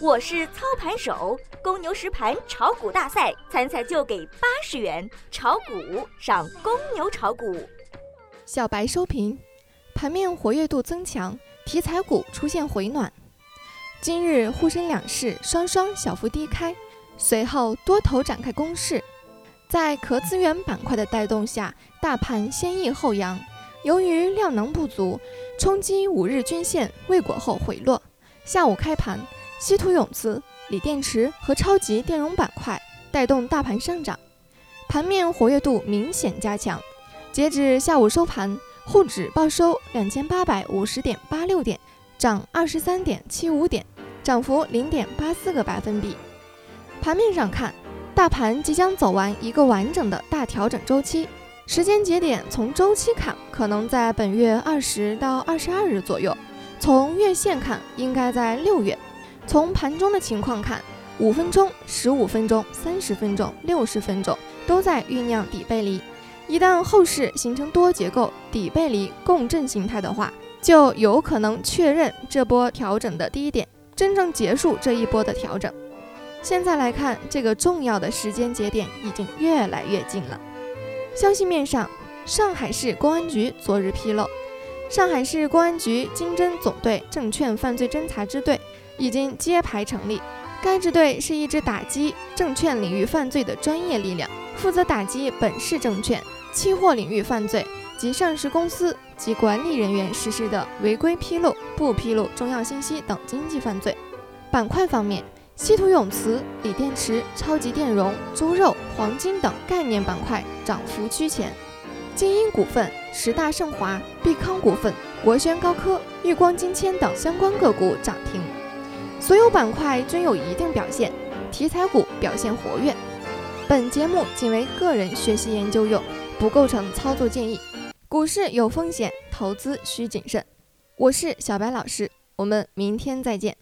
我是操盘手，公牛实盘炒股大赛参赛就给八十元，炒股上公牛炒股。小白收评：盘面活跃度增强，题材股出现回暖。今日沪深两市双双小幅低开，随后多头展开攻势，在壳资源板块的带动下，大盘先抑后扬。由于量能不足，冲击五日均线未果后回落。下午开盘。稀土永磁、锂电池和超级电容板块带动大盘上涨，盘面活跃度明显加强。截至下午收盘，沪指报收两千八百五十点八六点，涨二十三点七五点，涨幅零点八四个百分比。盘面上看，大盘即将走完一个完整的大调整周期，时间节点从周期看，可能在本月二十到二十二日左右；从月线看，应该在六月。从盘中的情况看，五分钟、十五分钟、三十分钟、六十分钟都在酝酿底背离。一旦后市形成多结构底背离共振形态的话，就有可能确认这波调整的低点，真正结束这一波的调整。现在来看，这个重要的时间节点已经越来越近了。消息面上，上海市公安局昨日披露，上海市公安局经侦总队证券犯罪侦查支队。已经揭牌成立，该支队是一支打击证券领域犯罪的专业力量，负责打击本市证券、期货领域犯罪及上市公司及管理人员实施的违规披露、不披露重要信息等经济犯罪。板块方面，稀土永磁、锂电池、超级电容、猪肉、黄金等概念板块涨幅居前，精英股份、十大盛华、必康股份、国轩高科、裕光金铅等相关个股涨停。所有板块均有一定表现，题材股表现活跃。本节目仅为个人学习研究用，不构成操作建议。股市有风险，投资需谨慎。我是小白老师，我们明天再见。